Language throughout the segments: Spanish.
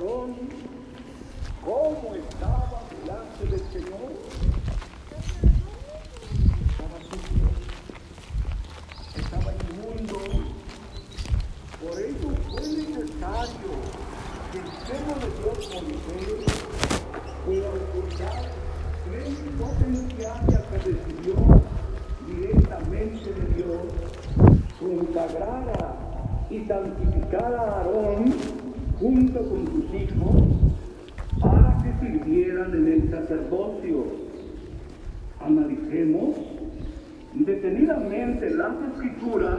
Aarón cómo estaba delante del Señor. Estaba sucio, estaba inmundo. Por ello fue necesario que el seno de Dios Moisés pueda ocultar tres potenciales que recibió directamente de Dios, consagrara y santificara a Aarón junto con sus hijos para que sirvieran en el sacerdocio. Analicemos detenidamente las escrituras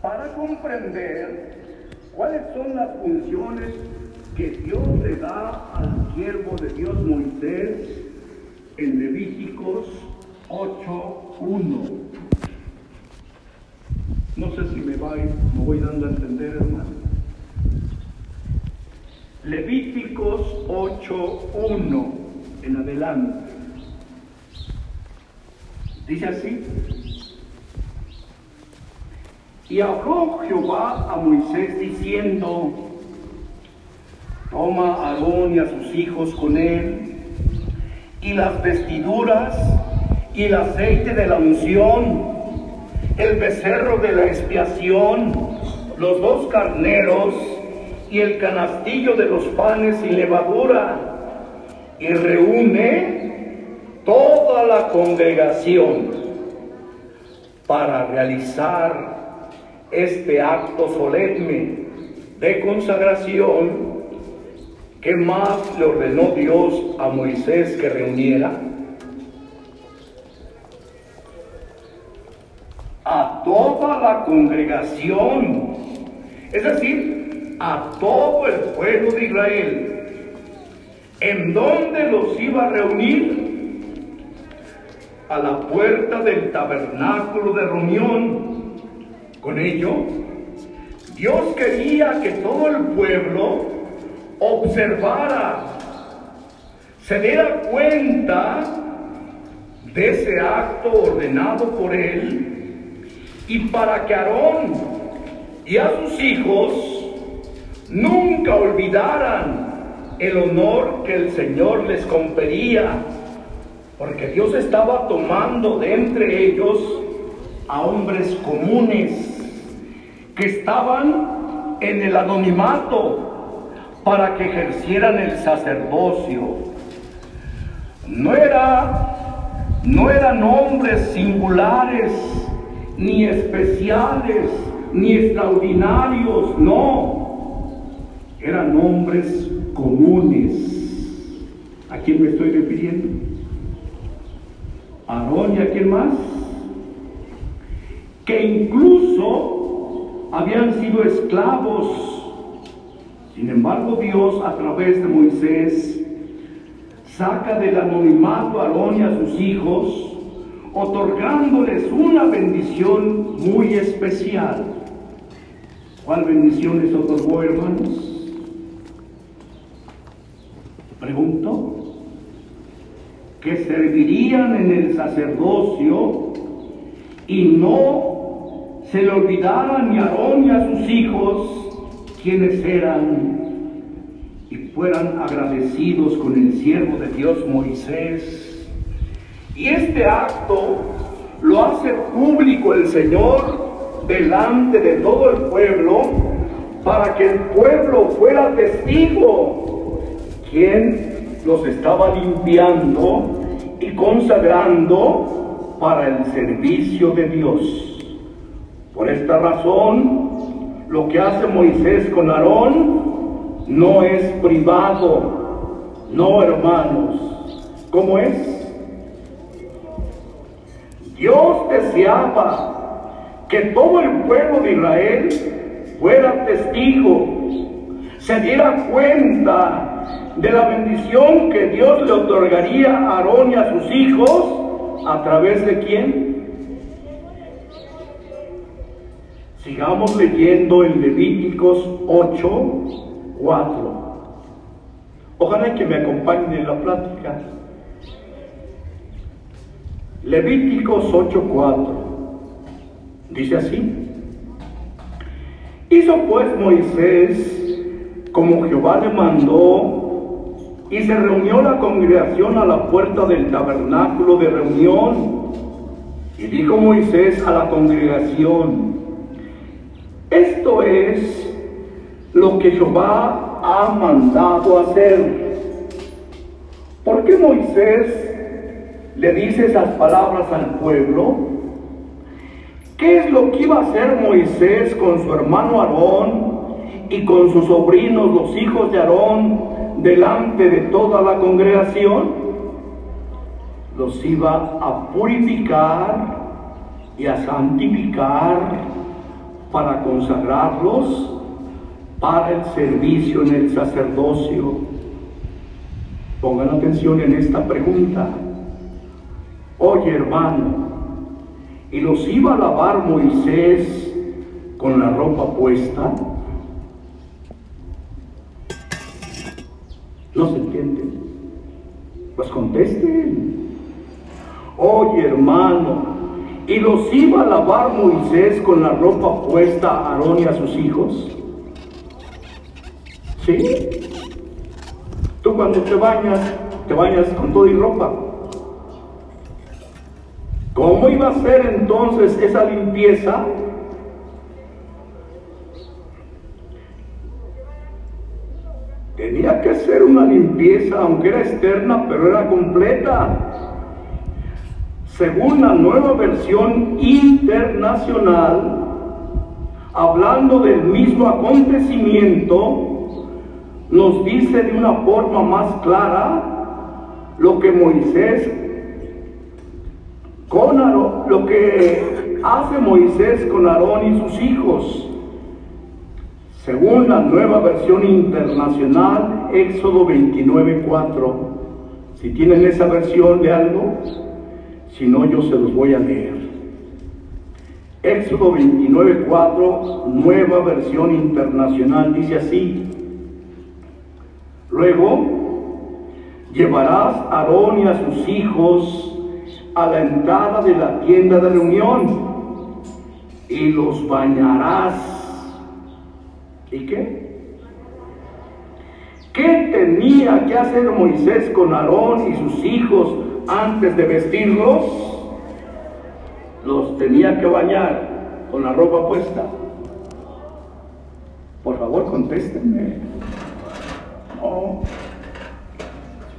para comprender cuáles son las funciones que Dios le da al siervo de Dios Moisés en Levíticos 8.1. No sé si me, va, me voy dando a entender, hermano. Levíticos 8.1 en adelante. Dice así. Y habló Jehová a Moisés diciendo, toma a Aarón y a sus hijos con él, y las vestiduras, y el aceite de la unción, el becerro de la expiación, los dos carneros, y el canastillo de los panes sin levadura, y reúne toda la congregación para realizar este acto solemne de consagración que más le ordenó Dios a Moisés que reuniera. A toda la congregación, es decir, a todo el pueblo de Israel. ¿En dónde los iba a reunir? A la puerta del tabernáculo de reunión. Con ello, Dios quería que todo el pueblo observara, se diera cuenta de ese acto ordenado por él y para que Aarón y a sus hijos nunca olvidaran el honor que el Señor les confería, porque Dios estaba tomando de entre ellos a hombres comunes que estaban en el anonimato para que ejercieran el sacerdocio. No era no eran hombres singulares ni especiales ni extraordinarios, no. Eran hombres comunes. ¿A quién me estoy refiriendo? Aarón y a quién más? Que incluso habían sido esclavos. Sin embargo, Dios a través de Moisés saca del anonimato a Aarón y a sus hijos, otorgándoles una bendición muy especial. ¿Cuál bendición les otorgó, hermanos? Pregunto. Que servirían en el sacerdocio y no se le olvidaran ni a Aarón ni a sus hijos quienes eran y fueran agradecidos con el siervo de Dios Moisés. Y este acto lo hace público el Señor delante de todo el pueblo para que el pueblo fuera testigo quien los estaba limpiando y consagrando para el servicio de Dios. Por esta razón, lo que hace Moisés con Aarón no es privado, no hermanos. ¿Cómo es? Dios deseaba que todo el pueblo de Israel fuera testigo, se diera cuenta de la bendición que Dios le otorgaría a Aarón y a sus hijos, ¿a través de quién? Sigamos leyendo en Levíticos 8, 4. Ojalá que me acompañen en la plática. Levíticos 8, 4. Dice así. Hizo pues Moisés como Jehová le mandó, y se reunió la congregación a la puerta del tabernáculo de reunión. Y dijo Moisés a la congregación, esto es lo que Jehová ha mandado hacer. ¿Por qué Moisés le dice esas palabras al pueblo? ¿Qué es lo que iba a hacer Moisés con su hermano Aarón y con sus sobrinos, los hijos de Aarón, delante de toda la congregación? Los iba a purificar y a santificar para consagrarlos para el servicio en el sacerdocio. Pongan atención en esta pregunta. Oye hermano, ¿y los iba a lavar Moisés con la ropa puesta? ¿No se entiende? Pues contesten. Oye hermano, ¿y los iba a lavar Moisés con la ropa puesta a Aarón y a sus hijos? ¿Sí? Tú cuando te bañas, te bañas con todo y ropa. ¿Cómo iba a ser entonces esa limpieza? Tenía que ser una limpieza, aunque era externa, pero era completa. Según la nueva versión internacional, hablando del mismo acontecimiento, nos dice de una forma más clara lo que Moisés con Aarón, lo que hace Moisés con Aarón y sus hijos. Según la nueva versión internacional, Éxodo 29.4. Si tienen esa versión de algo, si no, yo se los voy a leer. Éxodo 29.4, nueva versión internacional, dice así. Luego, llevarás a Aarón y a sus hijos a la entrada de la tienda de reunión y los bañarás. ¿Y qué? ¿Qué tenía que hacer Moisés con Aarón y sus hijos antes de vestirlos? Los tenía que bañar con la ropa puesta. Por favor, contéstenme.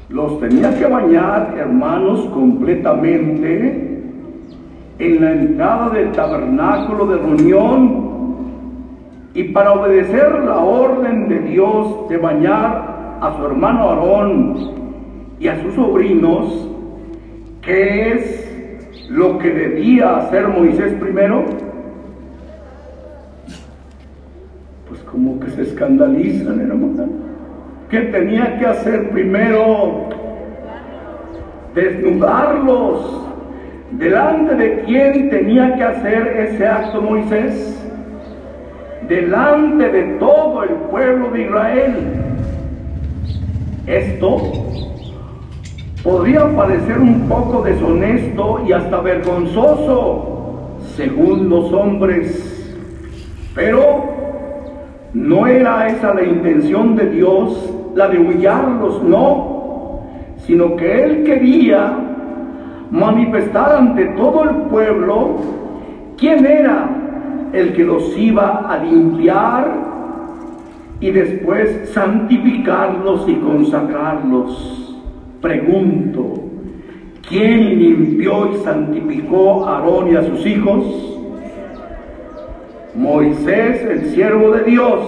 Los tenía que bañar, hermanos, completamente en la entrada del tabernáculo de reunión y para obedecer la orden de Dios de bañar a su hermano Aarón y a sus sobrinos, ¿qué es lo que debía hacer Moisés primero? Pues como que se escandalizan, hermano. ¿Qué tenía que hacer primero? Desnudarlos. ¿Delante de quién tenía que hacer ese acto Moisés? Delante de todo el pueblo de Israel. Esto podría parecer un poco deshonesto y hasta vergonzoso, según los hombres, pero no era esa la intención de Dios, la de humillarlos, no, sino que Él quería manifestar ante todo el pueblo quién era el que los iba a limpiar y después santificarlos y consagrarlos. Pregunto, ¿quién limpió y santificó a Aarón y a sus hijos? Moisés, el siervo de Dios.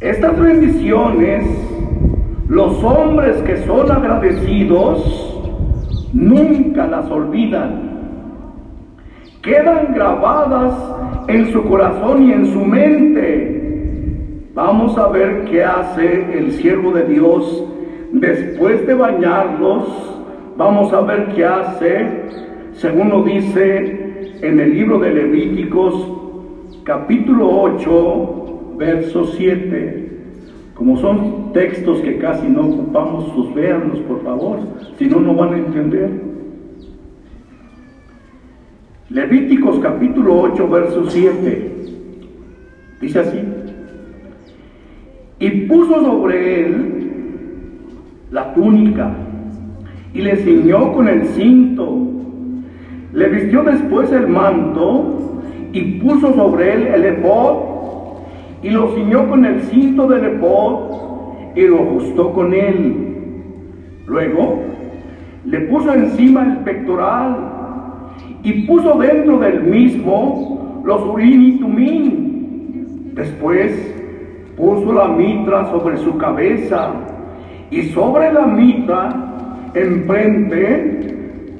Estas bendiciones, los hombres que son agradecidos, nunca las olvidan. Quedan grabadas en su corazón y en su mente. Vamos a ver qué hace el siervo de Dios después de bañarlos. Vamos a ver qué hace, según lo dice en el libro de Levíticos, capítulo 8, verso 7. Como son textos que casi no ocupamos, sus véanlos por favor, si no, no van a entender. Levíticos capítulo 8, verso 7. Dice así. y puso sobre él la túnica y le ciñó con el cinto. Le vistió después el manto y puso sobre él el epod y lo ciñó con el cinto del epod y lo ajustó con él. Luego le puso encima el pectoral y puso dentro del mismo los urín y tumín. Después puso la mitra sobre su cabeza y sobre la mitra enfrente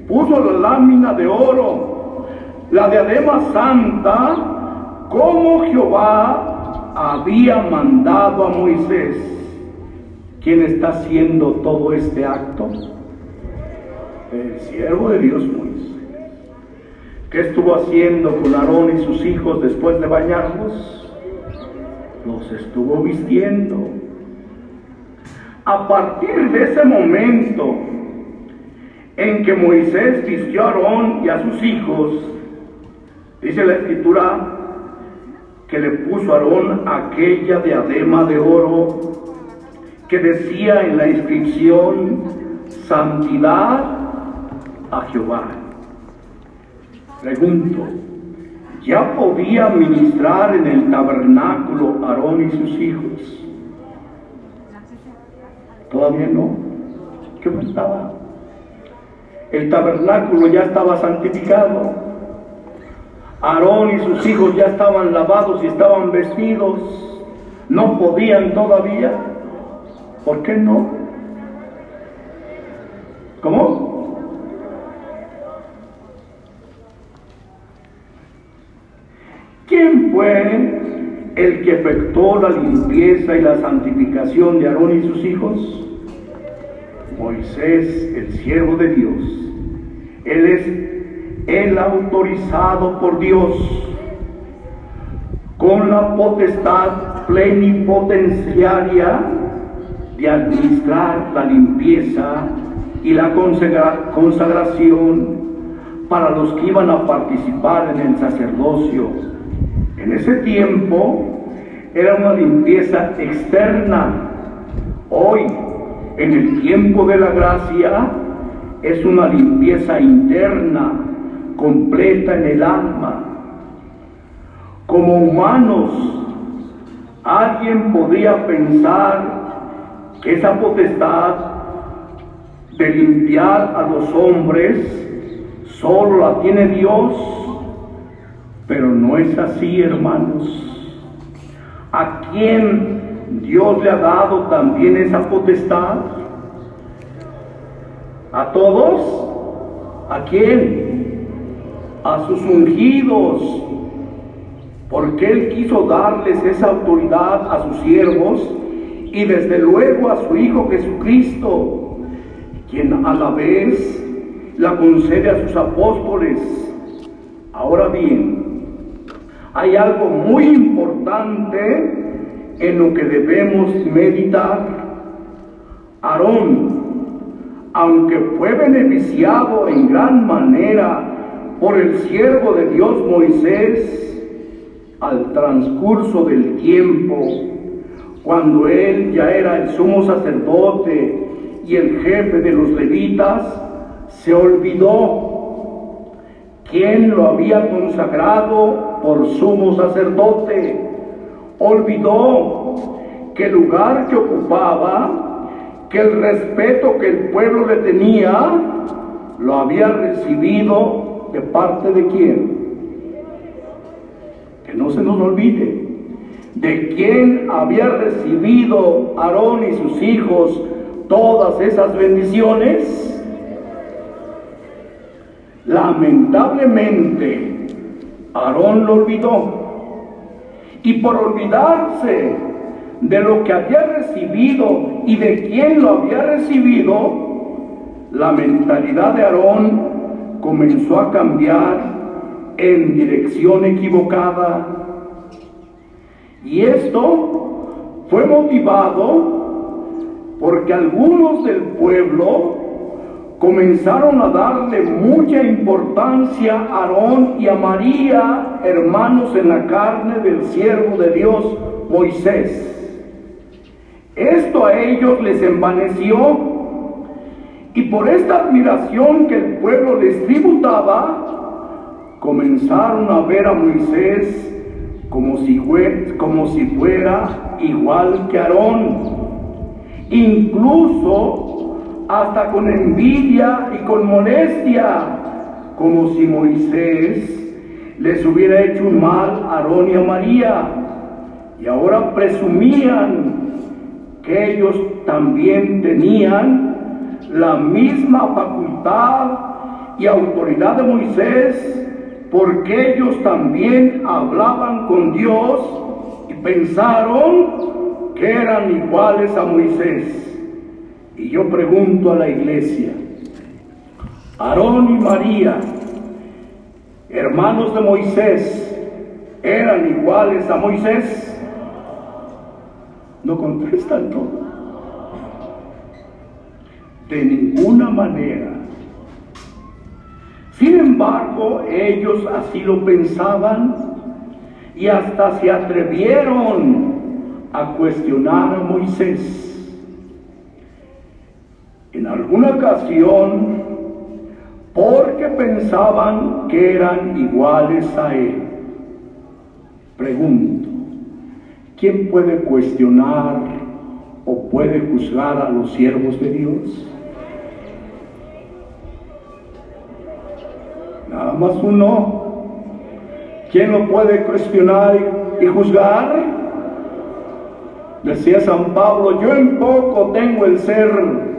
puso la lámina de oro, la diadema santa, como Jehová había mandado a Moisés. ¿Quién está haciendo todo este acto? El siervo de Dios Moisés. ¿Qué estuvo haciendo con Aarón y sus hijos después de bañarlos? Los estuvo vistiendo. A partir de ese momento en que Moisés vistió a Aarón y a sus hijos, dice la escritura que le puso a Aarón aquella diadema de oro que decía en la inscripción santidad a Jehová. Pregunto, ¿ya podía ministrar en el tabernáculo Aarón y sus hijos? Todavía no. ¿Qué faltaba? El tabernáculo ya estaba santificado. Aarón y sus hijos ya estaban lavados y estaban vestidos. No podían todavía. ¿Por qué no? ¿Cómo? ¿Quién fue el que efectuó la limpieza y la santificación de Aarón y sus hijos? Moisés, el siervo de Dios. Él es el autorizado por Dios con la potestad plenipotenciaria de administrar la limpieza y la consagración para los que iban a participar en el sacerdocio. En ese tiempo era una limpieza externa. Hoy, en el tiempo de la gracia, es una limpieza interna, completa en el alma. Como humanos, alguien podría pensar que esa potestad de limpiar a los hombres solo la tiene Dios, pero no es así, hermanos. ¿A quién Dios le ha dado también esa potestad? ¿A todos? ¿A quién? A sus ungidos. Porque Él quiso darles esa autoridad a sus siervos y desde luego a su Hijo Jesucristo, quien a la vez la concede a sus apóstoles. Ahora bien, hay algo muy importante en lo que debemos meditar. Aarón, aunque fue beneficiado en gran manera por el siervo de Dios Moisés, al transcurso del tiempo, cuando él ya era el sumo sacerdote y el jefe de los levitas, se olvidó quién lo había consagrado por sumo sacerdote. Olvidó que el lugar que ocupaba, que el respeto que el pueblo le tenía, lo había recibido de parte de quién. Que no se nos olvide de quién había recibido Aarón y sus hijos todas esas bendiciones. Lamentablemente, Aarón lo olvidó. Y por olvidarse de lo que había recibido y de quién lo había recibido, la mentalidad de Aarón comenzó a cambiar en dirección equivocada. Y esto fue motivado porque algunos del pueblo comenzaron a darle mucha importancia a Aarón y a María, hermanos en la carne del siervo de Dios, Moisés. Esto a ellos les envaneció y por esta admiración que el pueblo les tributaba, comenzaron a ver a Moisés como si, como si fuera igual que Aarón. Incluso hasta con envidia y con molestia, como si Moisés les hubiera hecho un mal a Aarón y a María. Y ahora presumían que ellos también tenían la misma facultad y autoridad de Moisés, porque ellos también hablaban con Dios y pensaron que eran iguales a Moisés. Y yo pregunto a la iglesia, Aarón y María, hermanos de Moisés, eran iguales a Moisés. No contestan todo. De ninguna manera. Sin embargo, ellos así lo pensaban y hasta se atrevieron a cuestionar a Moisés. En alguna ocasión, porque pensaban que eran iguales a él. Pregunto, ¿quién puede cuestionar o puede juzgar a los siervos de Dios? Nada más uno. ¿Quién lo puede cuestionar y juzgar? Decía San Pablo, yo en poco tengo el ser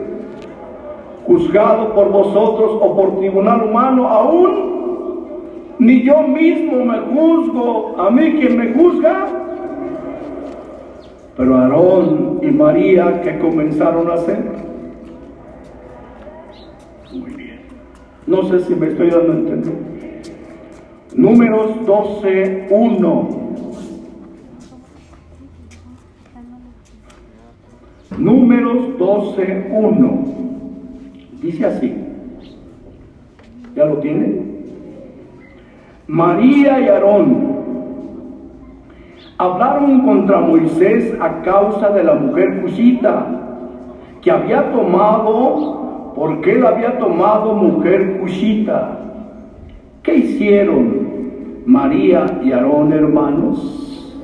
juzgado por vosotros o por tribunal humano, aún ni yo mismo me juzgo, a mí quien me juzga. Pero Aarón y María, ¿qué comenzaron a hacer? Muy bien. No sé si me estoy dando a entender. Números 12, 1. Números 12, 1. Dice así. ¿Ya lo tiene? María y Aarón hablaron contra Moisés a causa de la mujer cusita que había tomado, porque él había tomado mujer cusita. ¿Qué hicieron María y Aarón hermanos?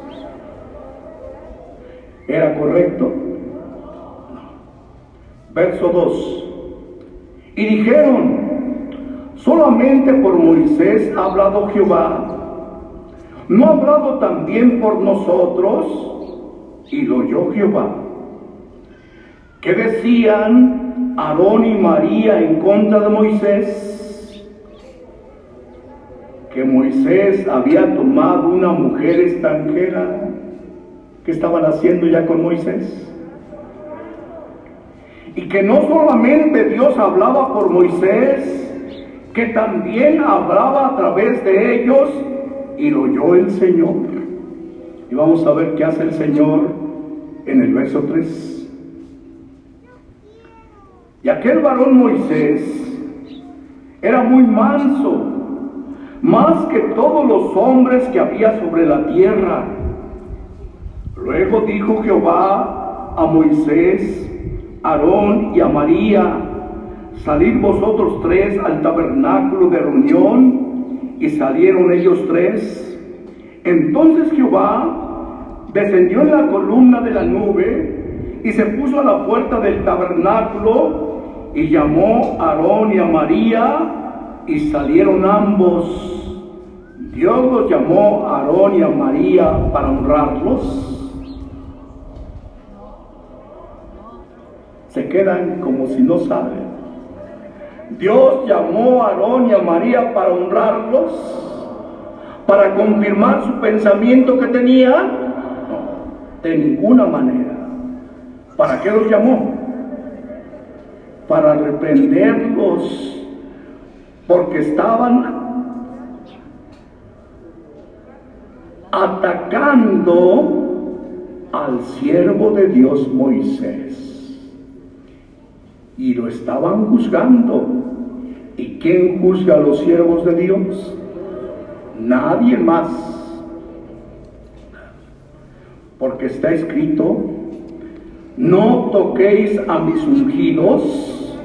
¿Era correcto? Verso 2. Y dijeron, solamente por Moisés ha hablado Jehová, ¿no ha hablado también por nosotros? Y lo oyó Jehová. ¿Qué decían Aarón y María en contra de Moisés? Que Moisés había tomado una mujer extranjera. ¿Qué estaban haciendo ya con Moisés? Y que no solamente Dios hablaba por Moisés, que también hablaba a través de ellos y lo oyó el Señor. Y vamos a ver qué hace el Señor en el verso 3. Y aquel varón Moisés era muy manso, más que todos los hombres que había sobre la tierra. Luego dijo Jehová a Moisés, Aarón y a María, salid vosotros tres al tabernáculo de reunión, y salieron ellos tres. Entonces Jehová descendió en la columna de la nube y se puso a la puerta del tabernáculo y llamó a Aarón y a María y salieron ambos. Dios los llamó a Aarón y a María para honrarlos. Se quedan como si no saben. Dios llamó a Aarón y a María para honrarlos, para confirmar su pensamiento que tenían. No, de ninguna manera. ¿Para qué los llamó? Para reprenderlos, porque estaban atacando al siervo de Dios Moisés y lo estaban juzgando. ¿Y quién juzga a los siervos de Dios? Nadie más. Porque está escrito, no toquéis a mis ungidos,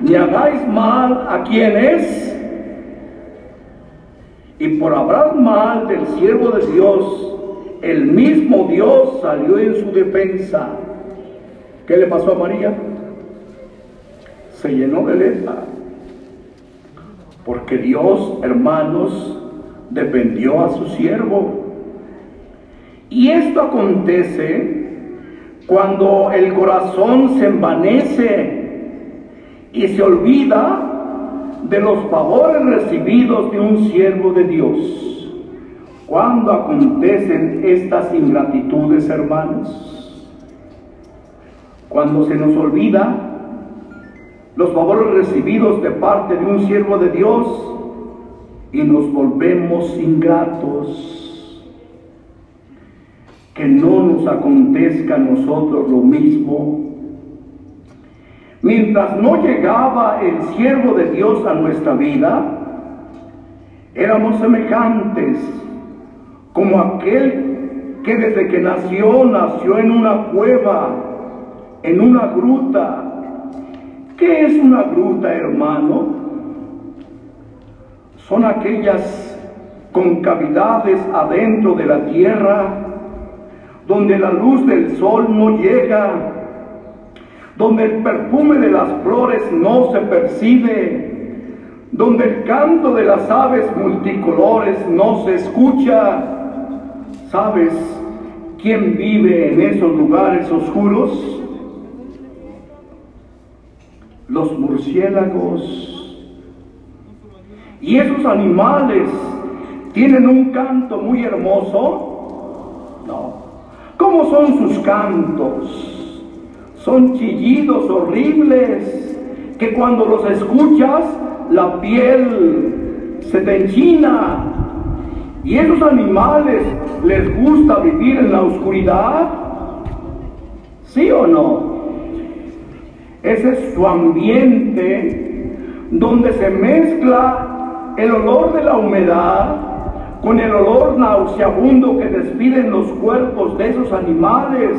ni hagáis mal a quienes, y por hablar mal del siervo de Dios, el mismo Dios salió en su defensa. ¿Qué le pasó a María? Se llenó de letra. Porque Dios, hermanos, defendió a su siervo. Y esto acontece cuando el corazón se envanece y se olvida de los favores recibidos de un siervo de Dios. Cuando acontecen estas ingratitudes, hermanos? Cuando se nos olvida los favores recibidos de parte de un siervo de Dios y nos volvemos ingratos. Que no nos acontezca a nosotros lo mismo. Mientras no llegaba el siervo de Dios a nuestra vida, éramos semejantes como aquel que desde que nació nació en una cueva, en una gruta. ¿Qué es una gruta, hermano? Son aquellas concavidades adentro de la tierra donde la luz del sol no llega, donde el perfume de las flores no se percibe, donde el canto de las aves multicolores no se escucha, ¿Sabes quién vive en esos lugares oscuros? Los murciélagos. Y esos animales tienen un canto muy hermoso. No. ¿Cómo son sus cantos? Son chillidos horribles que cuando los escuchas la piel se te enchina ¿Y esos animales les gusta vivir en la oscuridad? ¿Sí o no? Ese es su ambiente donde se mezcla el olor de la humedad con el olor nauseabundo que despiden los cuerpos de esos animales,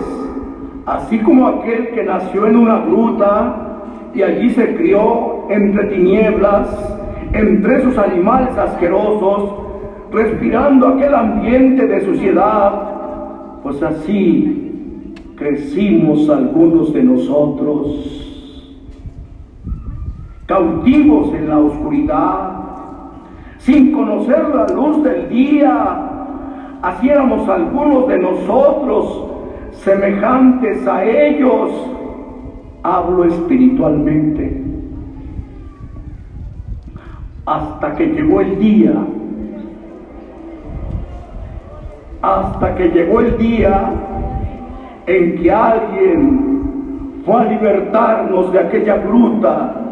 así como aquel que nació en una gruta y allí se crió entre tinieblas, entre esos animales asquerosos, respirando aquel ambiente de suciedad, pues así crecimos algunos de nosotros, cautivos en la oscuridad, sin conocer la luz del día, así algunos de nosotros semejantes a ellos, hablo espiritualmente, hasta que llegó el día hasta que llegó el día en que alguien fue a libertarnos de aquella gruta,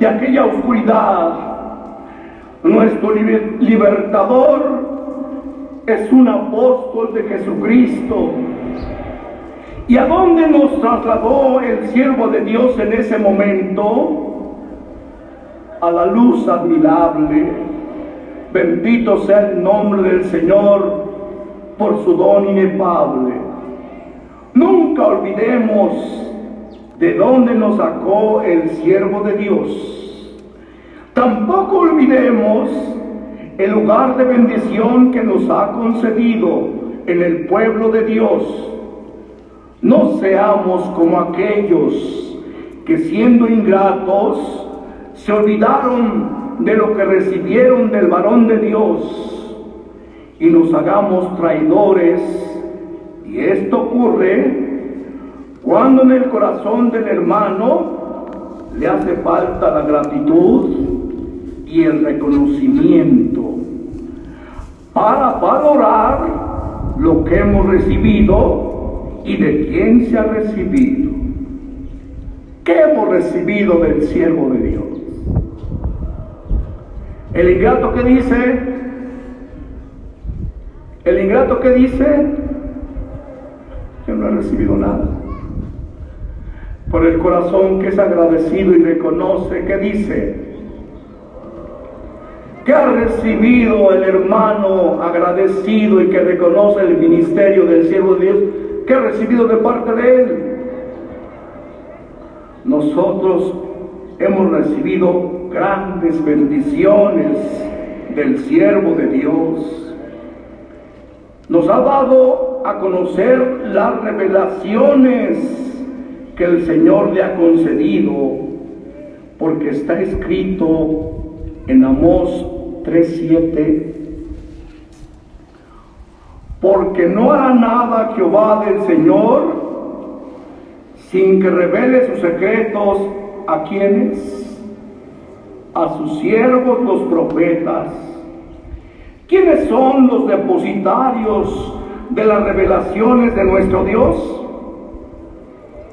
de aquella oscuridad. Nuestro libertador es un apóstol de Jesucristo. ¿Y a dónde nos trasladó el siervo de Dios en ese momento? A la luz admirable. Bendito sea el nombre del Señor por su don inefable. Nunca olvidemos de dónde nos sacó el siervo de Dios. Tampoco olvidemos el lugar de bendición que nos ha concedido en el pueblo de Dios. No seamos como aquellos que siendo ingratos se olvidaron de lo que recibieron del varón de Dios y nos hagamos traidores. Y esto ocurre cuando en el corazón del hermano le hace falta la gratitud y el reconocimiento para valorar lo que hemos recibido y de quién se ha recibido. ¿Qué hemos recibido del siervo de Dios? El ingrato que dice, el ingrato que dice, yo no he recibido nada. Por el corazón que es agradecido y reconoce, que dice, que ha recibido el hermano agradecido y que reconoce el ministerio del siervo de Dios, que ha recibido de parte de él. nosotros hemos recibido grandes bendiciones del siervo de Dios. Nos ha dado a conocer las revelaciones que el Señor le ha concedido, porque está escrito en Amós 3:7 porque no hará nada Jehová del Señor sin que revele sus secretos a quienes, a sus siervos los profetas. ¿Quiénes son los depositarios de las revelaciones de nuestro Dios?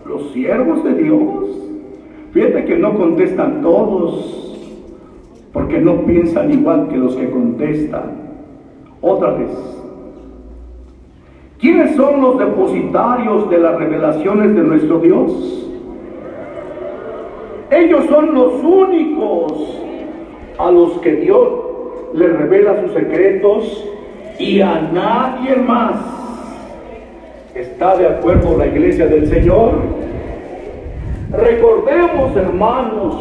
Los siervos de Dios. Fíjate que no contestan todos, porque no piensan igual que los que contestan. Otra vez, ¿Quiénes son los depositarios de las revelaciones de nuestro Dios? Ellos son los únicos a los que Dios les revela sus secretos y a nadie más. ¿Está de acuerdo la iglesia del Señor? Recordemos, hermanos,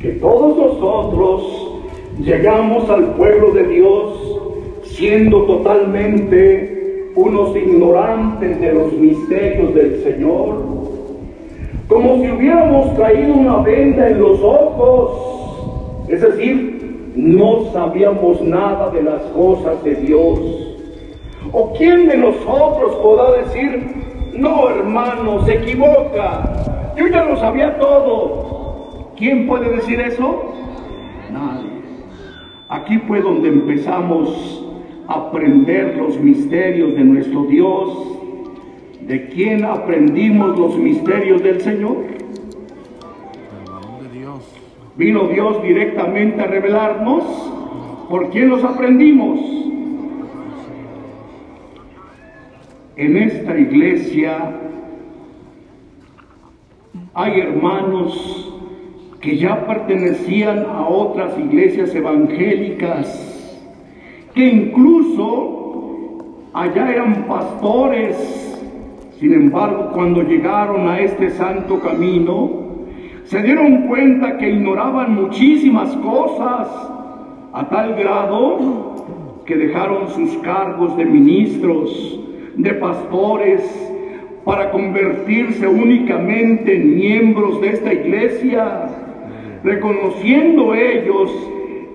que todos nosotros llegamos al pueblo de Dios siendo totalmente unos ignorantes de los misterios del Señor, como si hubiéramos traído una venda en los ojos, es decir, no sabíamos nada de las cosas de Dios. ¿O quién de nosotros podrá decir, no hermano, se equivoca, yo ya lo sabía todo? ¿Quién puede decir eso? Nadie. Aquí fue donde empezamos aprender los misterios de nuestro Dios. ¿De quién aprendimos los misterios del Señor? Vino Dios directamente a revelarnos. ¿Por quién los aprendimos? En esta iglesia hay hermanos que ya pertenecían a otras iglesias evangélicas que incluso allá eran pastores. Sin embargo, cuando llegaron a este santo camino, se dieron cuenta que ignoraban muchísimas cosas a tal grado que dejaron sus cargos de ministros, de pastores, para convertirse únicamente en miembros de esta iglesia, reconociendo ellos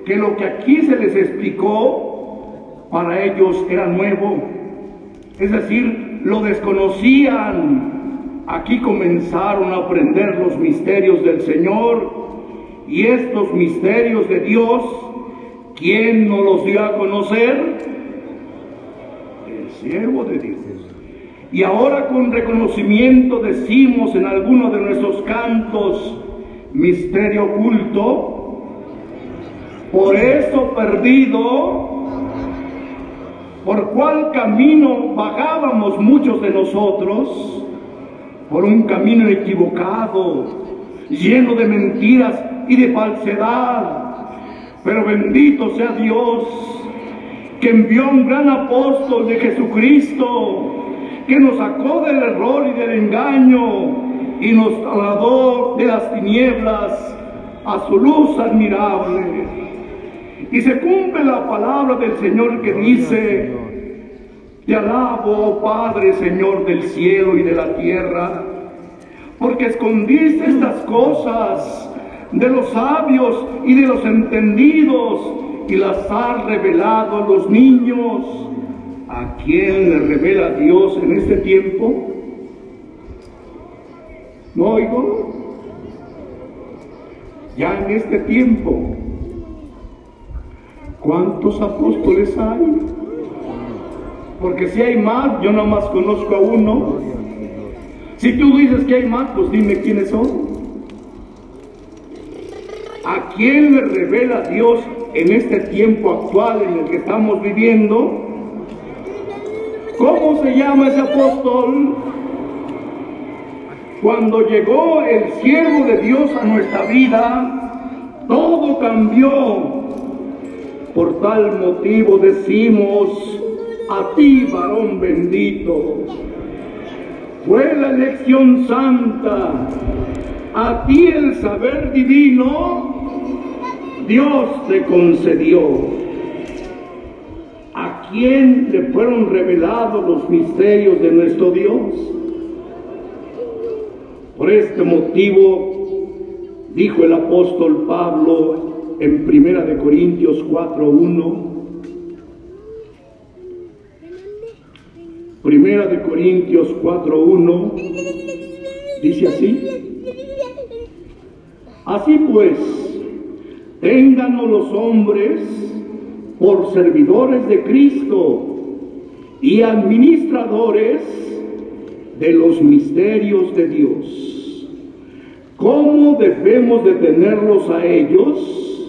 que lo que aquí se les explicó para ellos era nuevo, es decir, lo desconocían. Aquí comenzaron a aprender los misterios del Señor y estos misterios de Dios, ¿quién nos los dio a conocer? Siervo de Dios. Y ahora con reconocimiento decimos en alguno de nuestros cantos, misterio oculto, por eso perdido ¿Por cuál camino vagábamos muchos de nosotros? Por un camino equivocado, lleno de mentiras y de falsedad. Pero bendito sea Dios que envió un gran apóstol de Jesucristo, que nos sacó del error y del engaño y nos trasladó de las tinieblas a su luz admirable. Y se cumple la palabra del Señor que dice, te alabo, oh Padre, Señor del cielo y de la tierra, porque escondiste estas cosas de los sabios y de los entendidos y las has revelado a los niños. ¿A quién le revela Dios en este tiempo? ¿No oigo? Ya en este tiempo ¿Cuántos apóstoles hay? Porque si hay más, yo nada más conozco a uno. Si tú dices que hay más, pues dime quiénes son. ¿A quién le revela Dios en este tiempo actual en el que estamos viviendo? ¿Cómo se llama ese apóstol? Cuando llegó el siervo de Dios a nuestra vida, todo cambió por tal motivo decimos, a ti varón bendito, fue la elección santa a ti el saber divino Dios te concedió. ¿A quién le fueron revelados los misterios de nuestro Dios? Por este motivo, dijo el apóstol Pablo en Primera de Corintios 4:1, Primera de Corintios 4:1 dice así: Así pues, ténganos los hombres por servidores de Cristo y administradores de los misterios de Dios. ¿Cómo debemos de tenerlos a ellos?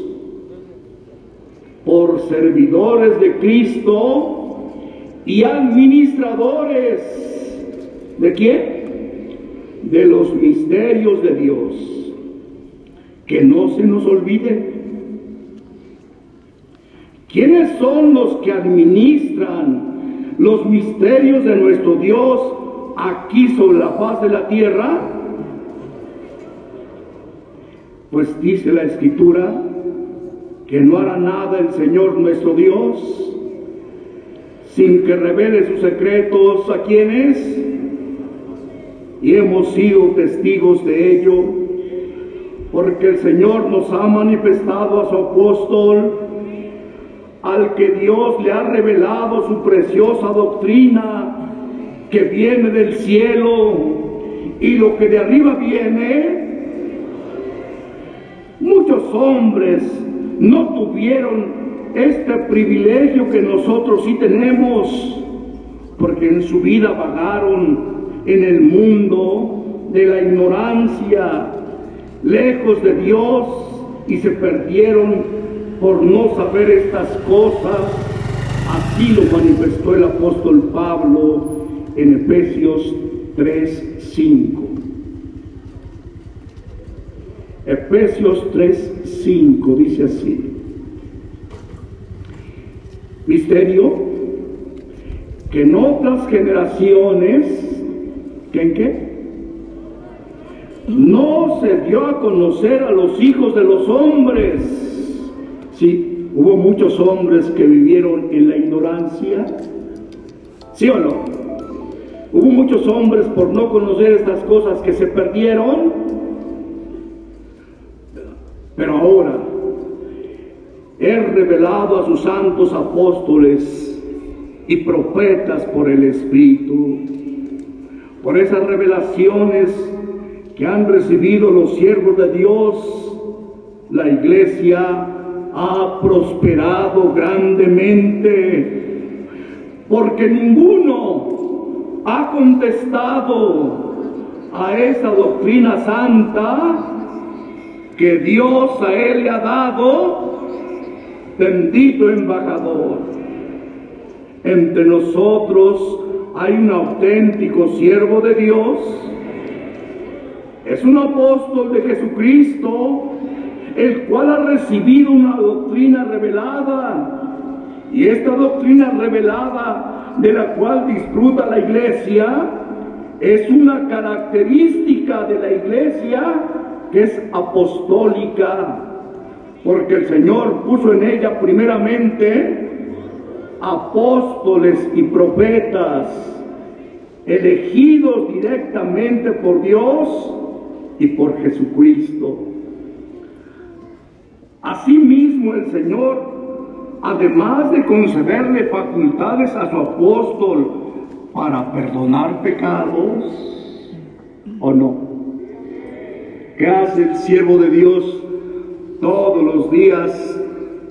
Por servidores de Cristo y administradores. ¿De quién? De los misterios de Dios que no se nos olvide. ¿Quiénes son los que administran los misterios de nuestro Dios aquí sobre la faz de la tierra? Pues dice la escritura que no hará nada el Señor nuestro Dios sin que revele sus secretos a quienes y hemos sido testigos de ello porque el Señor nos ha manifestado a su apóstol, al que Dios le ha revelado su preciosa doctrina que viene del cielo y lo que de arriba viene. Muchos hombres no tuvieron este privilegio que nosotros sí tenemos, porque en su vida vagaron en el mundo de la ignorancia, lejos de Dios y se perdieron por no saber estas cosas. Así lo manifestó el apóstol Pablo en Efesios 3:5. Efesios 3:5 dice así. Misterio que en otras generaciones, ¿que en qué? no se dio a conocer a los hijos de los hombres. Hubo muchos hombres que vivieron en la ignorancia. ¿Sí o no? Hubo muchos hombres por no conocer estas cosas que se perdieron. Pero ahora he revelado a sus santos apóstoles y profetas por el Espíritu. Por esas revelaciones que han recibido los siervos de Dios, la iglesia ha prosperado grandemente, porque ninguno ha contestado a esa doctrina santa que Dios a él le ha dado, bendito embajador. Entre nosotros hay un auténtico siervo de Dios es un apóstol de Jesucristo, el cual ha recibido una doctrina revelada. Y esta doctrina revelada de la cual disfruta la iglesia es una característica de la iglesia que es apostólica, porque el Señor puso en ella primeramente apóstoles y profetas, elegidos directamente por Dios y por Jesucristo. Asimismo el Señor, además de concederle facultades a su apóstol para perdonar pecados, ¿o no? ¿Qué hace el siervo de Dios todos los días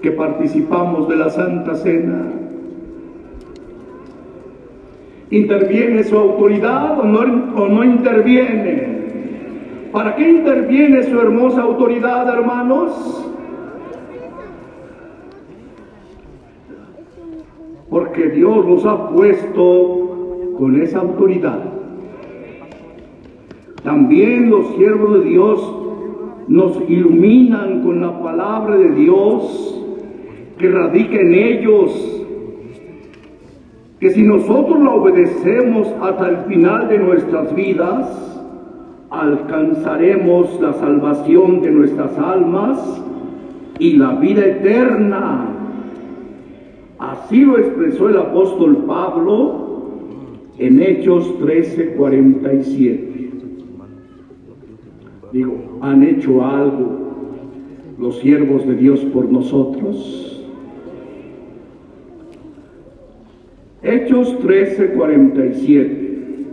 que participamos de la Santa Cena? ¿Interviene su autoridad o no, o no interviene? ¿Para qué interviene su hermosa autoridad, hermanos? Porque Dios nos ha puesto con esa autoridad. También los siervos de Dios nos iluminan con la palabra de Dios que radica en ellos. Que si nosotros la obedecemos hasta el final de nuestras vidas, alcanzaremos la salvación de nuestras almas y la vida eterna. Así lo expresó el apóstol Pablo en Hechos 13:47. Digo, ¿han hecho algo los siervos de Dios por nosotros? Hechos 13:47.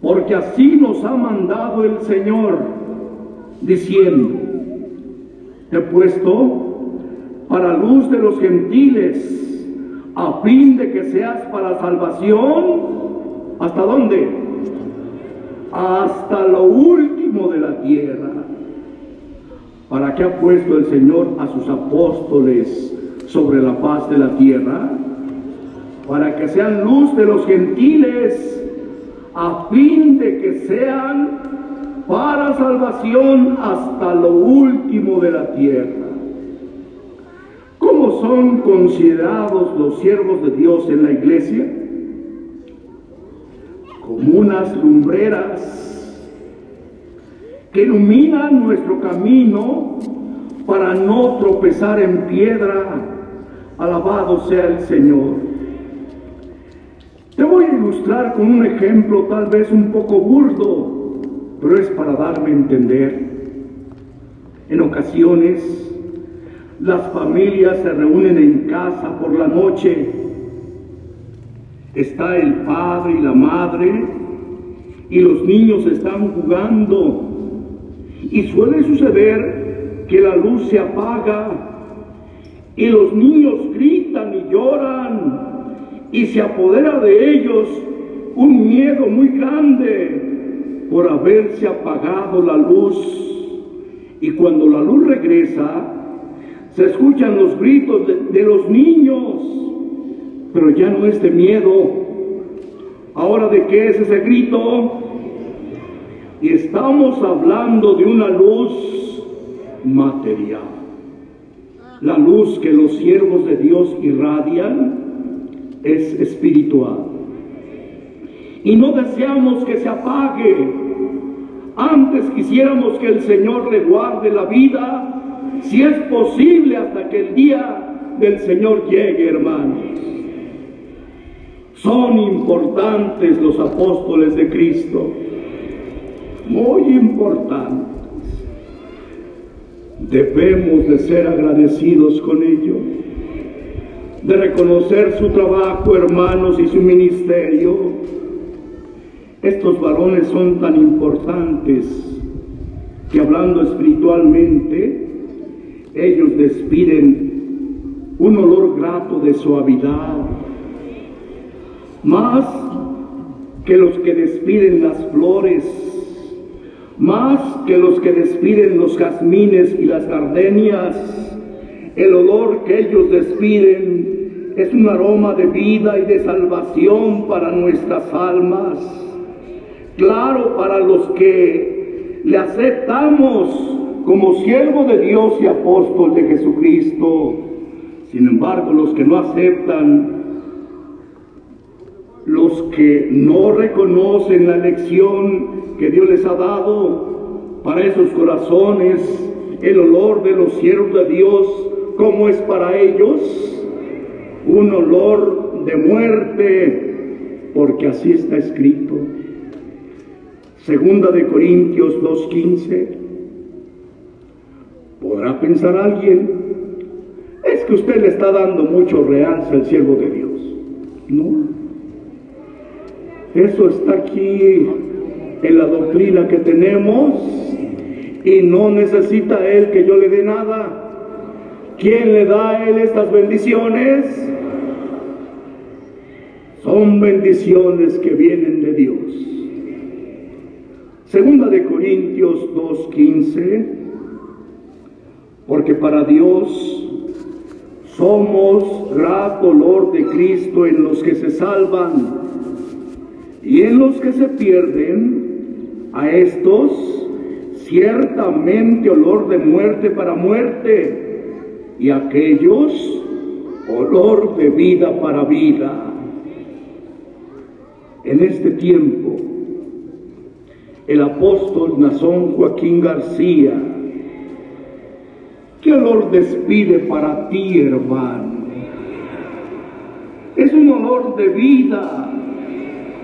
Porque así nos ha mandado el Señor, diciendo, he puesto para luz de los gentiles, a fin de que seas para salvación, ¿hasta dónde? Hasta lo último de la tierra. ¿Para qué ha puesto el Señor a sus apóstoles sobre la paz de la tierra? para que sean luz de los gentiles, a fin de que sean para salvación hasta lo último de la tierra. ¿Cómo son considerados los siervos de Dios en la iglesia? Como unas lumbreras que iluminan nuestro camino para no tropezar en piedra. Alabado sea el Señor. Te voy a ilustrar con un ejemplo tal vez un poco burdo, pero es para darme a entender. En ocasiones, las familias se reúnen en casa por la noche. Está el padre y la madre y los niños están jugando. Y suele suceder que la luz se apaga y los niños gritan y lloran y se apodera de ellos un miedo muy grande por haberse apagado la luz. Y cuando la luz regresa, se escuchan los gritos de, los niños, pero ya no es de miedo. Ahora, ¿de qué es ese grito? Y estamos hablando de una luz material. La luz que los siervos de Dios irradian es espiritual. Y no deseamos que se apague. Antes quisiéramos que el Señor le guarde la vida, si es posible, hasta que el día del Señor llegue, hermanos. Son importantes los apóstoles de Cristo, muy importantes. Debemos de ser agradecidos con ellos de reconocer su trabajo, hermanos, y su ministerio. Estos varones son tan importantes que hablando espiritualmente, ellos despiden un olor grato de suavidad, más que los que despiden las flores, más que los que despiden los jazmines y las gardenias, el olor que ellos despiden es un aroma de vida y de salvación para nuestras almas. Claro, para los que le aceptamos como siervo de Dios y apóstol de Jesucristo. Sin embargo, los que no aceptan, los que no reconocen la elección que Dios les ha dado, para esos corazones, el olor de los siervos de Dios ¿Cómo es para ellos? Un olor de muerte, porque así está escrito. Segunda de Corintios 2.15. Podrá pensar alguien, es que usted le está dando mucho realce al siervo de Dios. No. Eso está aquí en la doctrina que tenemos y no necesita él que yo le dé nada. ¿Quién le da a él estas bendiciones? Son bendiciones que vienen de Dios. Segunda de Corintios 2.15, porque para Dios somos grato olor de Cristo en los que se salvan y en los que se pierden, a estos ciertamente olor de muerte para muerte y aquellos olor de vida para vida. En este tiempo, el apóstol Nazón Joaquín García. ¿Qué olor despide para ti, hermano? Es un olor de vida,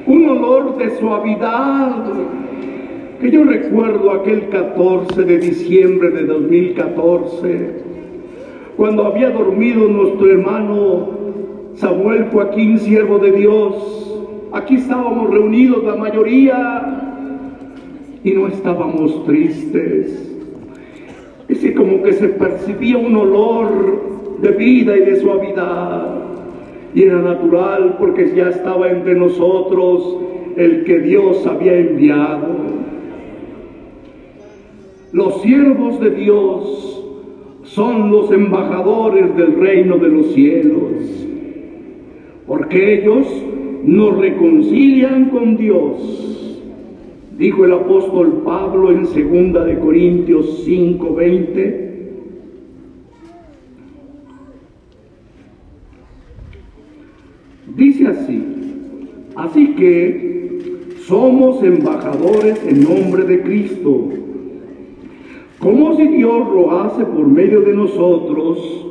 un olor de suavidad, que yo recuerdo aquel 14 de diciembre de 2014, cuando había dormido nuestro hermano Samuel Joaquín, siervo de Dios. Aquí estábamos reunidos la mayoría y no estábamos tristes. Que como que se percibía un olor de vida y de suavidad. Y era natural porque ya estaba entre nosotros el que Dios había enviado. Los siervos de Dios son los embajadores del reino de los cielos, porque ellos nos reconcilian con Dios Dijo el apóstol Pablo en 2 de Corintios 5:20, dice así, así que somos embajadores en nombre de Cristo, como si Dios rogase por medio de nosotros,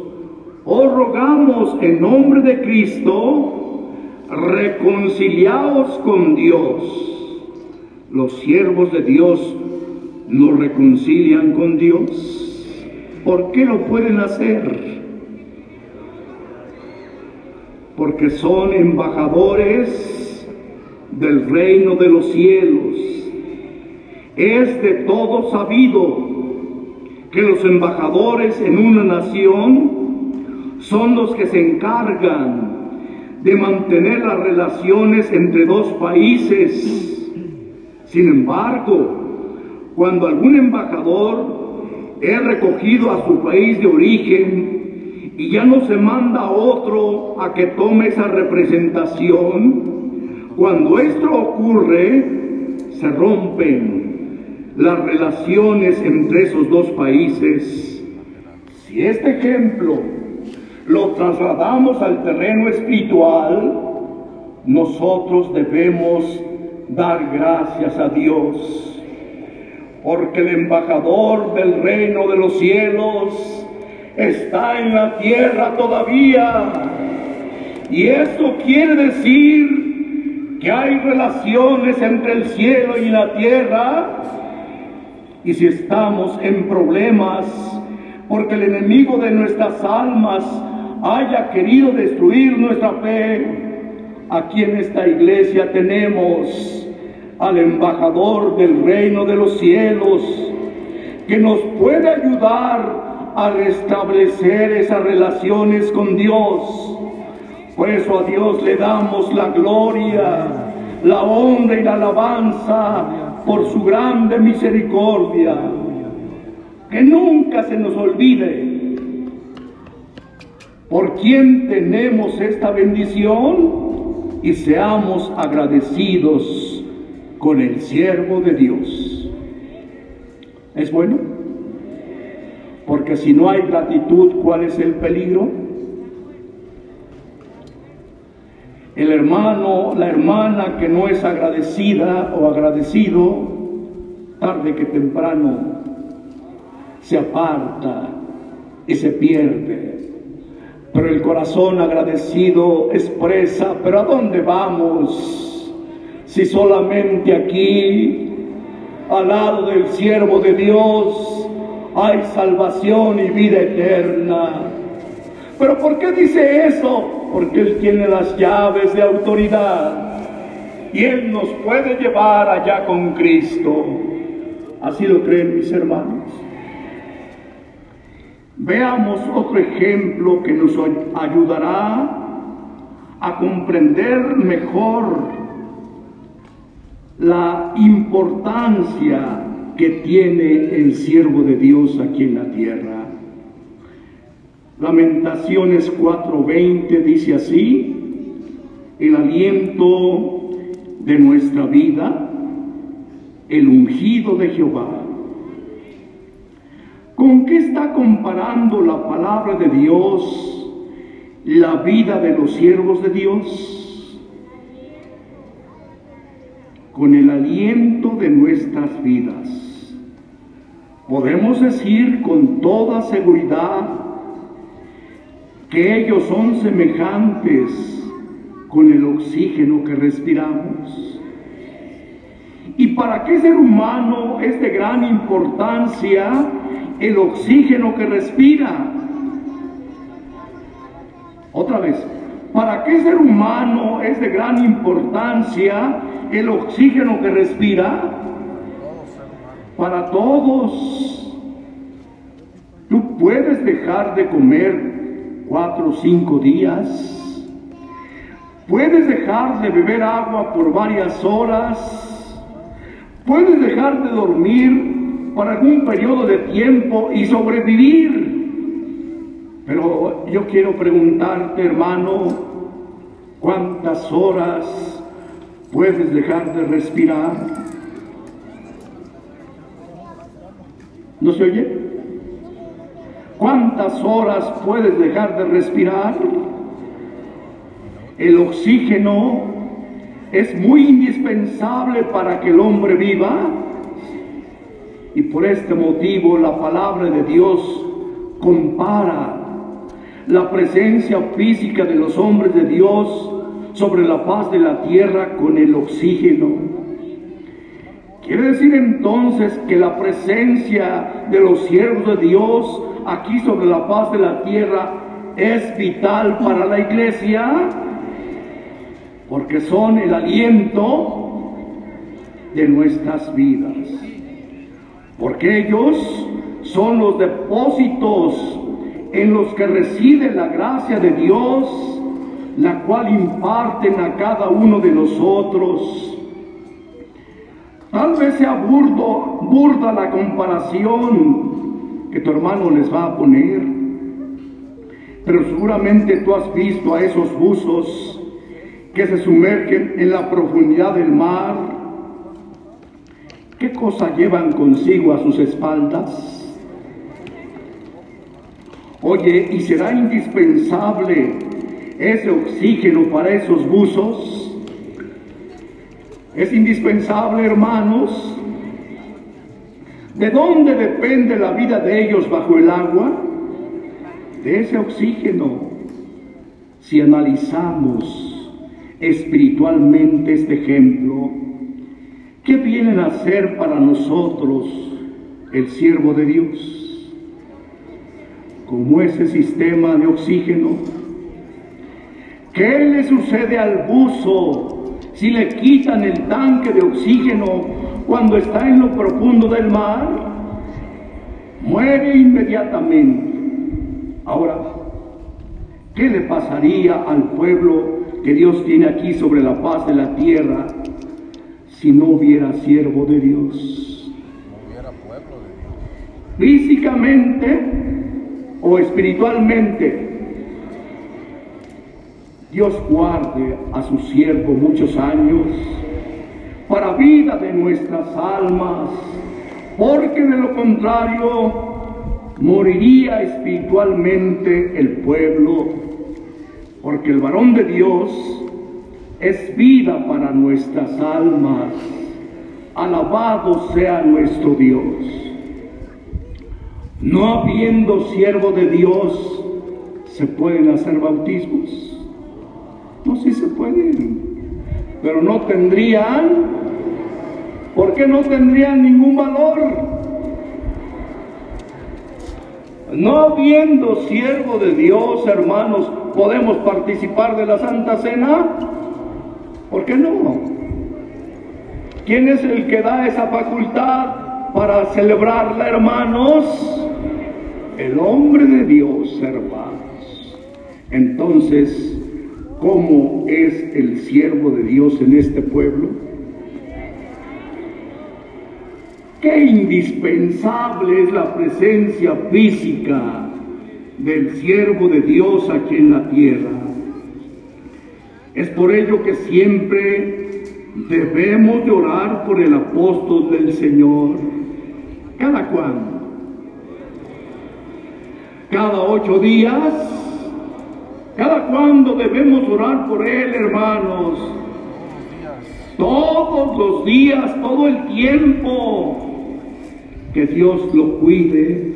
os rogamos en nombre de Cristo, reconciliaos con Dios los siervos de Dios nos reconcilian con Dios. ¿Por qué lo pueden hacer? Porque son embajadores del reino de los cielos. Es de todo sabido que los embajadores en una nación son los que se encargan de mantener las relaciones entre dos países sin embargo, cuando algún embajador es recogido a su país de origen y ya no se manda a otro a que tome esa representación, cuando esto ocurre, se rompen las relaciones entre esos dos países. Si este ejemplo lo trasladamos al terreno espiritual, nosotros debemos dar gracias a Dios, porque el embajador del reino de los cielos está en la tierra todavía. Y esto quiere decir que hay relaciones entre el cielo y la tierra. Y si estamos en problemas, porque el enemigo de nuestras almas haya querido destruir nuestra fe, Aquí en esta iglesia tenemos al embajador del reino de los cielos que nos puede ayudar a restablecer esas relaciones con Dios. Por eso a Dios le damos la gloria, la honra y la alabanza por su grande misericordia. Que nunca se nos olvide por quién tenemos esta bendición y seamos agradecidos con el siervo de Dios. ¿Es bueno? Porque si no hay gratitud, ¿cuál es el peligro? El hermano, la hermana que no es agradecida o agradecido, tarde que temprano, se aparta y se pierde pero el corazón agradecido expresa, pero ¿a dónde vamos? Si solamente aquí, al lado del siervo de Dios, hay salvación y vida eterna. Pero ¿por qué dice eso? Porque Él tiene las llaves de autoridad y Él nos puede llevar allá con Cristo. Así lo creen mis hermanos. Veamos otro ejemplo que nos ayudará a comprender mejor la importancia que tiene el siervo de Dios aquí en la tierra. Lamentaciones 4:20 dice así, el aliento de nuestra vida, el ungido de Jehová ¿Con qué está comparando la palabra de Dios la vida de los siervos de Dios? con el aliento de nuestras vidas. Podemos decir con toda seguridad que ellos son semejantes con el oxígeno que respiramos. ¿Y para qué ser humano es de gran importancia el oxígeno que respira? Otra vez, ¿para qué ser humano es de gran importancia el oxígeno que respira? Para todos. Tú puedes dejar de comer cuatro o cinco días. Puedes dejar de beber agua por varias horas Puedes dejar de dormir para algún periodo de tiempo y sobrevivir. Pero yo quiero preguntarte, hermano, ¿cuántas horas puedes dejar de respirar? ¿No se oye? ¿Cuántas horas puedes dejar de respirar? El oxígeno es muy indispensable para que el hombre viva. Y por este motivo la palabra de Dios compara la presencia física de los hombres de Dios sobre la paz de la tierra con el oxígeno. Quiere decir entonces que la presencia de los siervos de Dios aquí sobre la paz de la tierra es vital para la iglesia porque son el aliento de nuestras vidas, porque ellos son los depósitos en los que reside la gracia de Dios, la cual imparten a cada uno de nosotros. Tal vez sea burdo, burda la comparación que tu hermano les va a poner, pero seguramente tú has visto a esos buzos que se sumergen en la profundidad del mar, ¿qué cosa llevan consigo a sus espaldas? Oye, ¿y será indispensable ese oxígeno para esos buzos? Es indispensable, hermanos. ¿De dónde depende la vida de ellos bajo el agua? De ese oxígeno. Si analizamos espiritualmente este ejemplo, ¿qué vienen a hacer para nosotros el siervo de Dios? Como ese sistema de oxígeno, ¿qué le sucede al buzo si le quitan el tanque de oxígeno cuando está en lo profundo del mar? Muere inmediatamente. Ahora, ¿qué le pasaría al pueblo que Dios tiene aquí sobre la paz de la tierra si no hubiera siervo de Dios. Físicamente o espiritualmente, Dios guarde a su siervo muchos años para vida de nuestras almas, porque de lo contrario moriría espiritualmente el pueblo porque el varón de Dios es vida para nuestras almas. Alabado sea nuestro Dios. No habiendo siervo de Dios, ¿se pueden hacer bautismos? No, sí se pueden, pero no tendrían, ¿por qué no tendrían ningún valor? No habiendo siervo de Dios, hermanos, podemos participar de la Santa Cena. ¿Por qué no? ¿Quién es el que da esa facultad para celebrarla, hermanos? El hombre de Dios, hermanos. Entonces, ¿cómo es el siervo de Dios en este pueblo? Qué indispensable es la presencia física del siervo de Dios aquí en la tierra. Es por ello que siempre debemos llorar por el apóstol del Señor. ¿Cada cuándo? ¿Cada ocho días? ¿Cada cuándo debemos orar por él, hermanos? todos los días, todo el tiempo. Que Dios lo cuide,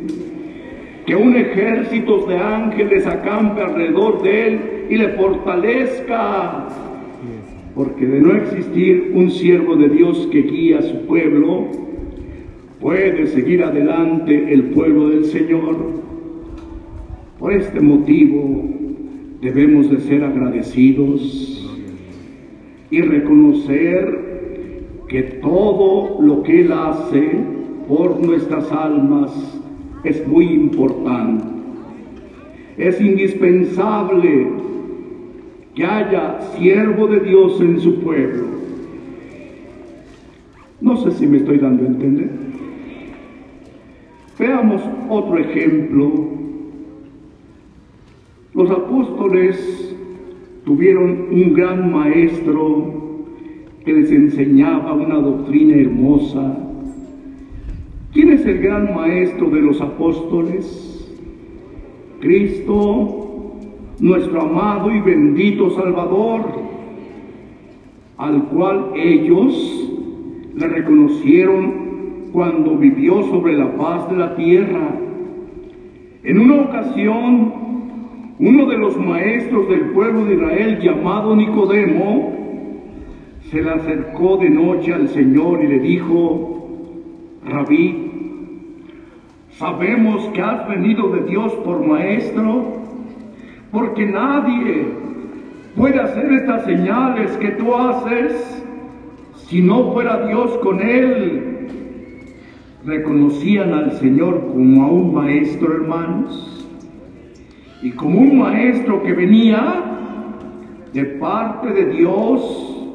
que un ejército de ángeles acampe alrededor de él y le fortalezca. Porque de no existir un siervo de Dios que guía a su pueblo, puede seguir adelante el pueblo del Señor. Por este motivo debemos de ser agradecidos y reconocer que todo lo que Él hace por nuestras almas es muy importante. Es indispensable que haya siervo de Dios en su pueblo. No sé si me estoy dando a entender. Veamos otro ejemplo. Los apóstoles tuvieron un gran maestro que les enseñaba una doctrina hermosa. ¿Quién es el gran maestro de los apóstoles? Cristo, nuestro amado y bendito Salvador, al cual ellos le reconocieron cuando vivió sobre la paz de la tierra. En una ocasión, uno de los maestros del pueblo de Israel llamado Nicodemo se le acercó de noche al Señor y le dijo, Rabí, sabemos que has venido de Dios por maestro, porque nadie puede hacer estas señales que tú haces si no fuera Dios con él reconocían al Señor como a un maestro, hermanos, y como un maestro que venía de parte de Dios,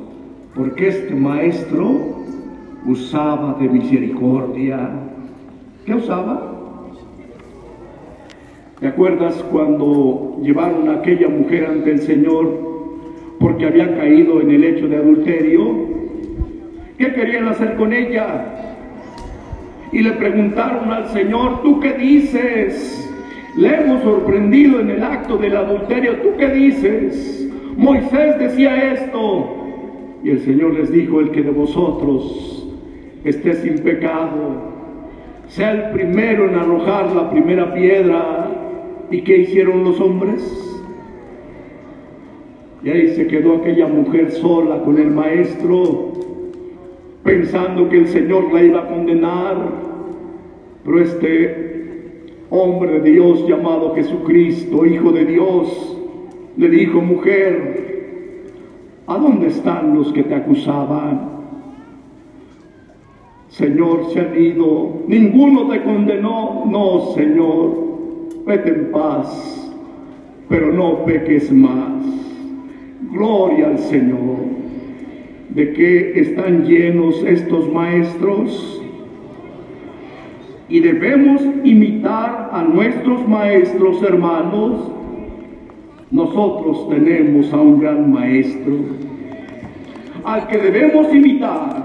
porque este maestro usaba de misericordia. ¿Qué usaba? ¿Te acuerdas cuando llevaron a aquella mujer ante el Señor porque había caído en el hecho de adulterio? ¿Qué querían hacer con ella? y le preguntaron al Señor, ¿tú qué dices? Le hemos sorprendido en el acto del adulterio, ¿tú qué dices? Moisés decía esto. Y el Señor les dijo, el que de vosotros esté sin pecado, sea el primero en arrojar la primera piedra. ¿Y qué hicieron los hombres? Y ahí se quedó aquella mujer sola con el maestro, pensando que el Señor la iba a condenar. Pero este hombre de Dios llamado Jesucristo, Hijo de Dios, le dijo, mujer, ¿a dónde están los que te acusaban? Señor, se han ido, ninguno te condenó, no, Señor, vete en paz, pero no peques más. Gloria al Señor. ¿De qué están llenos estos maestros? y debemos imitar a nuestros maestros hermanos, nosotros tenemos a un gran maestro al que debemos imitar.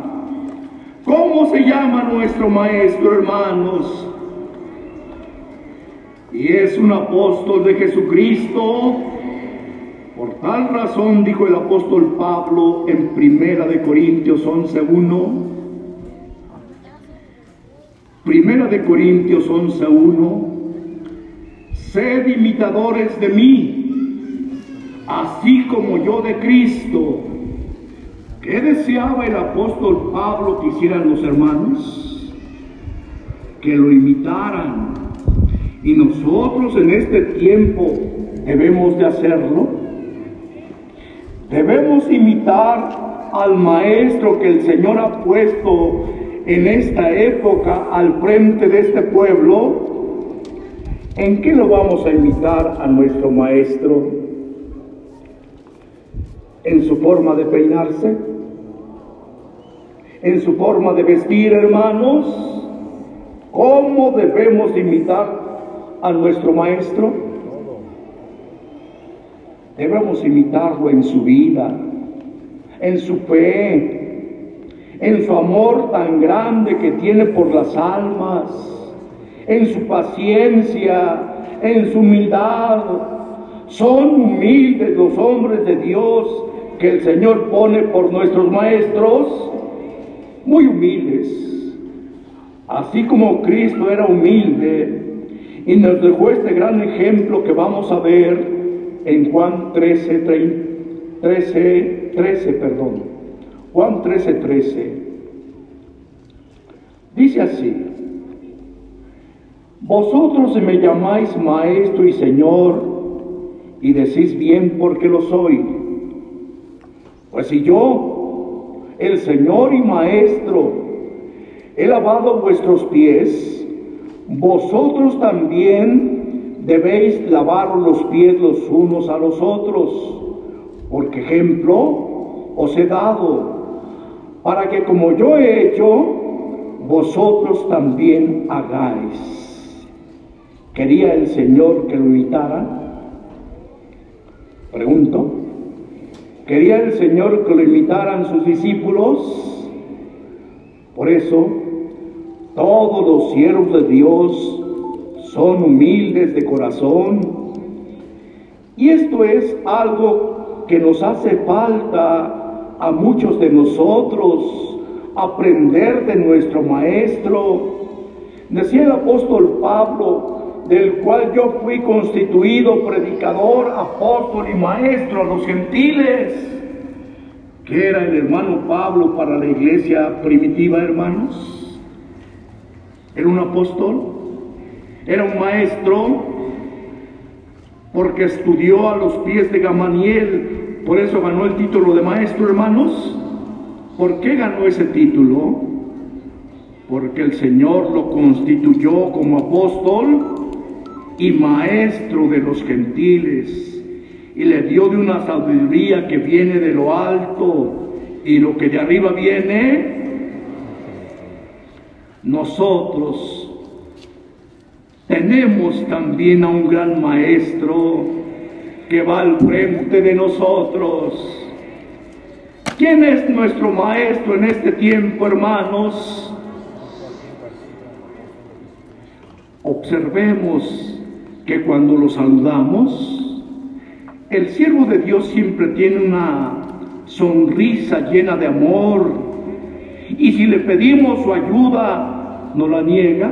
¿Cómo se llama nuestro maestro, hermanos? Y es un apóstol de Jesucristo. Por tal razón dijo el apóstol Pablo en Primera de Corintios 11:1 Primera de Corintios 11.1, sed imitadores de mí, así como yo de Cristo. ¿Qué deseaba el apóstol Pablo que hicieran los hermanos? Que lo imitaran. Y nosotros en este tiempo debemos de hacerlo. Debemos imitar al maestro que el Señor ha puesto en esta época al frente de este pueblo, ¿en qué lo vamos a imitar a nuestro maestro? ¿En su forma de peinarse? ¿En su forma de vestir, hermanos? ¿Cómo debemos imitar a nuestro maestro? Debemos imitarlo en su vida, en su fe, en su amor tan grande que tiene por las almas, en su paciencia, en su humildad. Son humildes los hombres de Dios que el Señor pone por nuestros maestros, muy humildes. Así como Cristo era humilde y nos dejó este gran ejemplo que vamos a ver en Juan 13, 13, 13, perdón. Juan 13, 13. Dice así, vosotros me llamáis maestro y señor y decís bien porque lo soy. Pues si yo, el señor y maestro, he lavado vuestros pies, vosotros también debéis lavar los pies los unos a los otros, porque ejemplo os he dado, para que como yo he hecho, vosotros también hagáis. ¿Quería el Señor que lo imitaran? Pregunto. ¿Quería el Señor que lo imitaran sus discípulos? Por eso, todos los siervos de Dios son humildes de corazón. Y esto es algo que nos hace falta a muchos de nosotros, aprender de nuestro Maestro. Decía el apóstol Pablo, del cual yo fui constituido predicador, apóstol y maestro a los gentiles. que era el hermano Pablo para la iglesia primitiva, hermanos? Era un apóstol, era un maestro, porque estudió a los pies de Gamaniel, por eso ganó el título de maestro, hermanos. ¿Por qué ganó ese título? Porque el Señor lo constituyó como apóstol y maestro de los gentiles, y le dio de una sabiduría que viene de lo alto, y lo que de arriba viene, nosotros tenemos también a un gran maestro que va al frente de nosotros. ¿Quién es nuestro maestro en este tiempo, hermanos? Observemos que cuando lo saludamos, el siervo de Dios siempre tiene una sonrisa llena de amor. Y si le pedimos su ayuda, no la niega.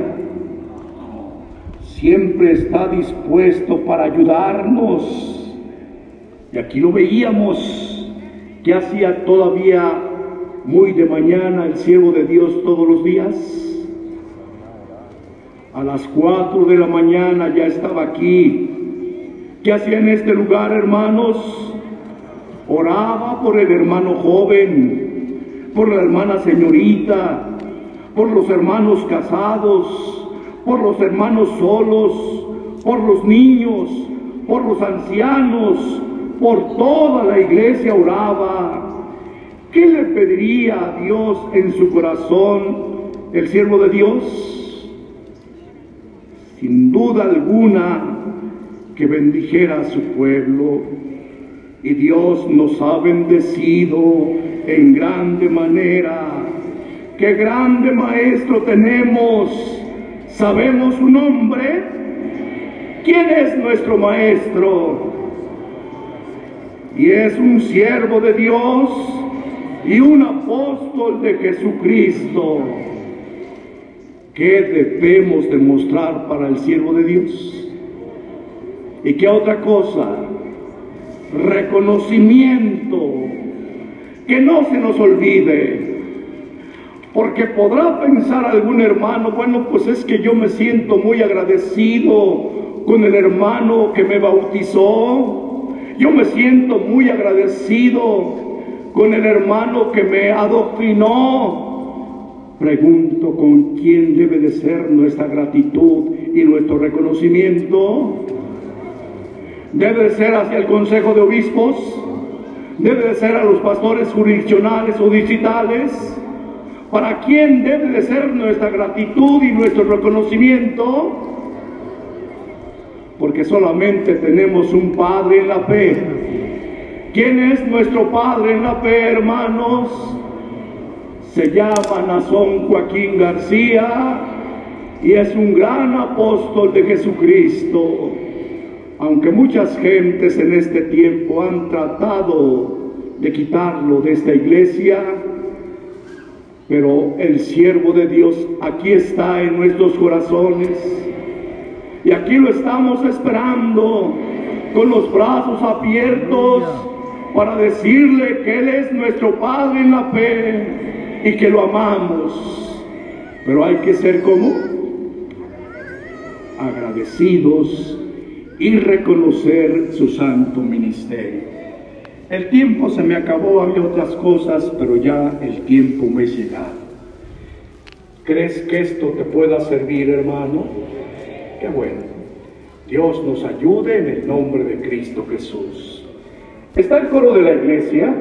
Siempre está dispuesto para ayudarnos. Y aquí lo veíamos, que hacía todavía muy de mañana el siervo de Dios todos los días a las cuatro de la mañana ya estaba aquí. ¿Qué hacía en este lugar, hermanos? Oraba por el hermano joven, por la hermana señorita, por los hermanos casados, por los hermanos solos, por los niños, por los ancianos, por toda la iglesia oraba. ¿Qué le pediría a Dios en su corazón el siervo de Dios? sin duda alguna que bendijera a su pueblo. Y Dios nos ha bendecido en grande manera. Qué grande maestro tenemos. ¿Sabemos su nombre? ¿Quién es nuestro maestro? Y es un siervo de Dios y un apóstol de Jesucristo. ¿Qué debemos demostrar para el siervo de Dios? ¿Y qué otra cosa? Reconocimiento. Que no se nos olvide. Porque podrá pensar algún hermano, bueno, pues es que yo me siento muy agradecido con el hermano que me bautizó. Yo me siento muy agradecido con el hermano que me adoctrinó. Pregunto con quién debe de ser nuestra gratitud y nuestro reconocimiento. Debe de ser hacia el Consejo de Obispos, debe de ser a los pastores jurisdiccionales o distritales. ¿Para quién debe de ser nuestra gratitud y nuestro reconocimiento? Porque solamente tenemos un Padre en la fe. ¿Quién es nuestro Padre en la fe, hermanos? se llama Nazón Joaquín García y es un gran apóstol de Jesucristo. Aunque muchas gentes en este tiempo han tratado de quitarlo de esta iglesia, pero el siervo de Dios aquí está en nuestros corazones y aquí lo estamos esperando con los brazos abiertos para decirle que Él es nuestro Padre en la fe y que lo amamos. Pero hay que ser como agradecidos y reconocer su santo ministerio. El tiempo se me acabó, había otras cosas, pero ya el tiempo me ha llegado. ¿Crees que esto te pueda servir, hermano? Qué bueno. Dios nos ayude en el nombre de Cristo Jesús. Está el coro de la iglesia.